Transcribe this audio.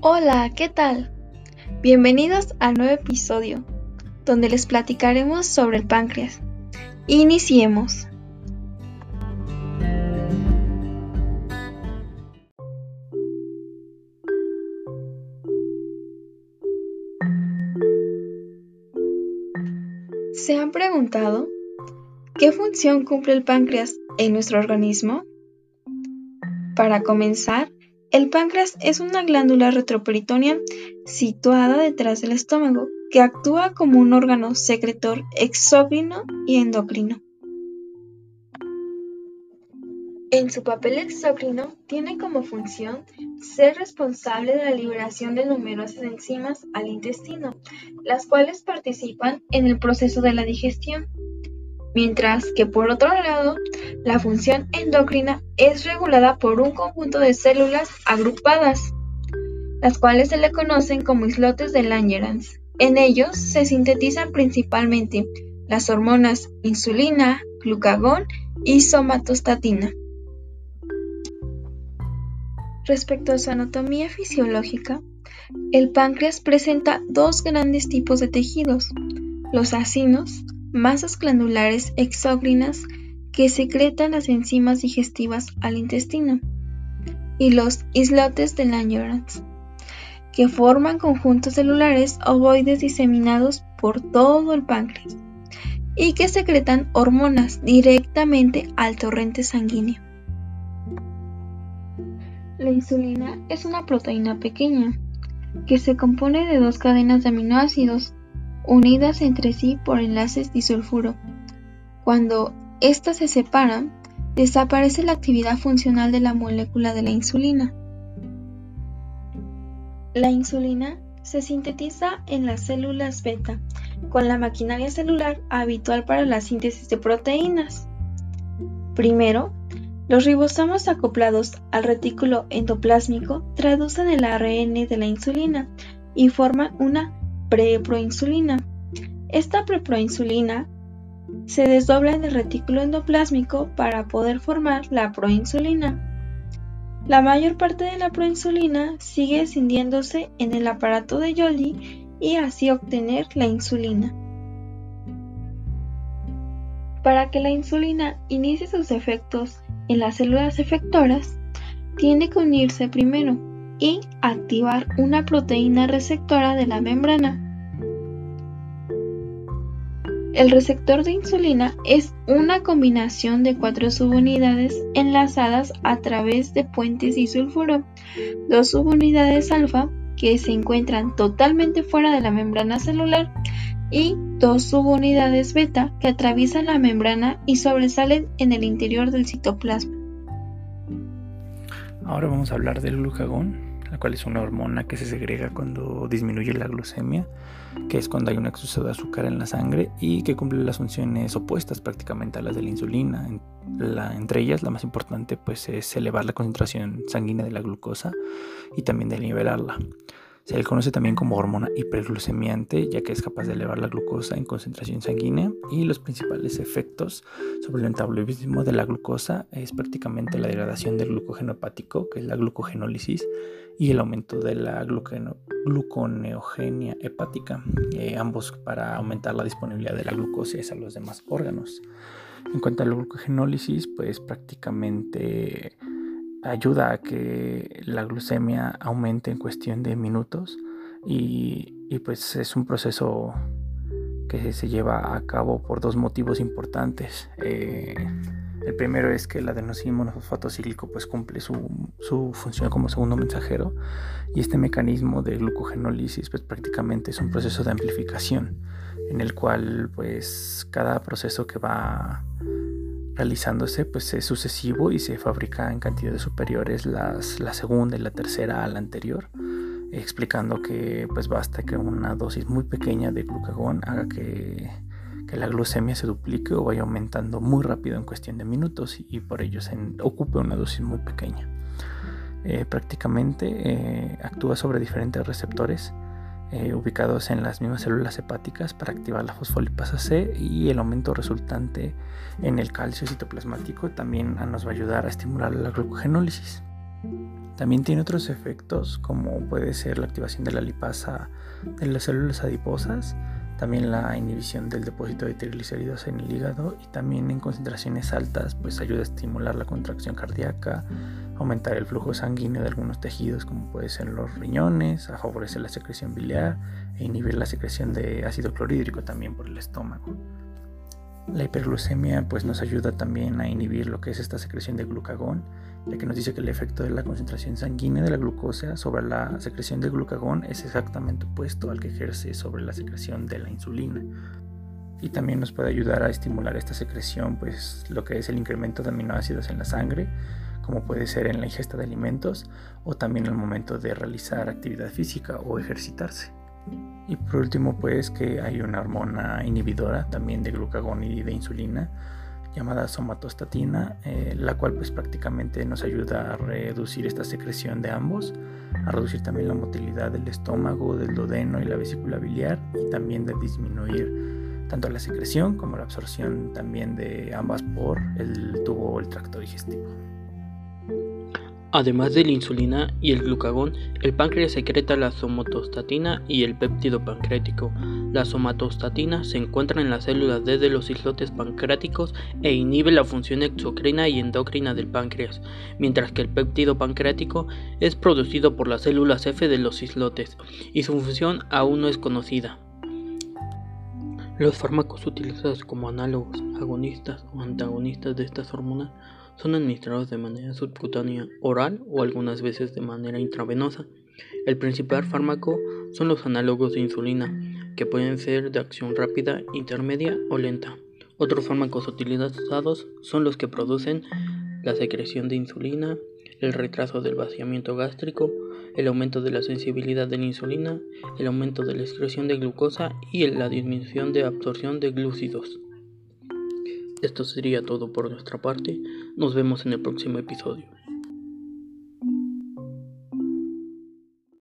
Hola, ¿qué tal? Bienvenidos al nuevo episodio, donde les platicaremos sobre el páncreas. Iniciemos. ¿Se han preguntado qué función cumple el páncreas en nuestro organismo? Para comenzar, el páncreas es una glándula retroperitoneal situada detrás del estómago que actúa como un órgano secretor exócrino y endocrino. En su papel exócrino tiene como función ser responsable de la liberación de numerosas enzimas al intestino, las cuales participan en el proceso de la digestión mientras que por otro lado, la función endocrina es regulada por un conjunto de células agrupadas, las cuales se le conocen como islotes de Langerhans. En ellos se sintetizan principalmente las hormonas insulina, glucagón y somatostatina. Respecto a su anatomía fisiológica, el páncreas presenta dos grandes tipos de tejidos, los acinos, masas glandulares exócrinas que secretan las enzimas digestivas al intestino, y los islotes de Langerhans, que forman conjuntos celulares ovoides diseminados por todo el páncreas y que secretan hormonas directamente al torrente sanguíneo. La insulina es una proteína pequeña que se compone de dos cadenas de aminoácidos unidas entre sí por enlaces disulfuro. Cuando éstas se separan, desaparece la actividad funcional de la molécula de la insulina. La insulina se sintetiza en las células beta con la maquinaria celular habitual para la síntesis de proteínas. Primero, los ribosomas acoplados al retículo endoplásmico traducen el ARN de la insulina y forman una preproinsulina. Esta preproinsulina se desdobla en el retículo endoplásmico para poder formar la proinsulina. La mayor parte de la proinsulina sigue escindiéndose en el aparato de Golgi y así obtener la insulina. Para que la insulina inicie sus efectos en las células efectoras, tiene que unirse primero y activar una proteína receptora de la membrana. El receptor de insulina es una combinación de cuatro subunidades enlazadas a través de puentes disulfuro, dos subunidades alfa que se encuentran totalmente fuera de la membrana celular y dos subunidades beta que atraviesan la membrana y sobresalen en el interior del citoplasma. Ahora vamos a hablar del glucagón la cual es una hormona que se segrega cuando disminuye la glucemia, que es cuando hay un exceso de azúcar en la sangre y que cumple las funciones opuestas prácticamente a las de la insulina. entre ellas, la más importante pues, es elevar la concentración sanguínea de la glucosa y también de. Se le conoce también como hormona hiperglucemiante, ya que es capaz de elevar la glucosa en concentración sanguínea y los principales efectos sobre el metabolismo de la glucosa es prácticamente la degradación del glucógeno hepático, que es la glucogenólisis, y el aumento de la gluconeogenia hepática, eh, ambos para aumentar la disponibilidad de la glucosa a los demás órganos. En cuanto a la glucogenólisis, pues prácticamente ayuda a que la glucemia aumente en cuestión de minutos y, pues es un proceso que se lleva a cabo por dos motivos importantes. Eh, el primero es que el adenosín cíclico pues cumple su, su, función como segundo mensajero y este mecanismo de glucogenólisis pues prácticamente es un proceso de amplificación en el cual pues cada proceso que va realizándose pues es sucesivo y se fabrica en cantidades superiores las, la segunda y la tercera a la anterior explicando que pues basta que una dosis muy pequeña de glucagón haga que, que la glucemia se duplique o vaya aumentando muy rápido en cuestión de minutos y, por ello se ocupe una dosis muy pequeña. Eh, prácticamente eh, actúa sobre diferentes receptores eh, ubicados en las mismas células hepáticas para activar la fosfolipasa C y el aumento resultante en el calcio citoplasmático también nos va a ayudar a estimular la glucogenólisis. También tiene otros efectos como puede ser la activación de la lipasa de las células adiposas, también la inhibición del depósito de triglicéridos en el hígado y también en concentraciones altas pues ayuda a estimular la contracción cardíaca, aumentar el flujo sanguíneo de algunos tejidos como puede ser los riñones, a favorecer la secreción biliar e inhibir la secreción de ácido clorhídrico también por el estómago. La hiperglucemia pues nos ayuda también a inhibir lo que es esta secreción de glucagón, ya que nos dice que el efecto de la concentración sanguínea de la glucosa sobre la secreción de glucagón es exactamente opuesto al que ejerce sobre la secreción de la insulina. Y también nos puede ayudar a estimular esta secreción, pues lo que es el incremento de aminoácidos en la sangre, como puede ser en la ingesta de alimentos o también en el momento de realizar actividad física o ejercitarse. Y por último, pues que hay una hormona inhibidora también de glucagón y de insulina llamada somatostatina, eh, la cual pues prácticamente nos ayuda a reducir esta secreción de ambos, a reducir también la motilidad del estómago, del duodeno y la vesícula biliar y también de disminuir tanto la secreción como la absorción también de ambas por el tubo o el tracto digestivo. Además de la insulina y el glucagón, el páncreas secreta la somatostatina y el péptido pancreático. La somatostatina se encuentra en las células D de los islotes pancreáticos e inhibe la función exocrina y endocrina del páncreas, mientras que el péptido pancreático es producido por las células F de los islotes y su función aún no es conocida. Los fármacos utilizados como análogos, agonistas o antagonistas de estas hormonas son administrados de manera subcutánea, oral o algunas veces de manera intravenosa. El principal fármaco son los análogos de insulina, que pueden ser de acción rápida, intermedia o lenta. Otros fármacos utilizados son los que producen la secreción de insulina, el retraso del vaciamiento gástrico, el aumento de la sensibilidad de la insulina, el aumento de la excreción de glucosa y la disminución de absorción de glúcidos. Esto sería todo por nuestra parte. Nos vemos en el próximo episodio.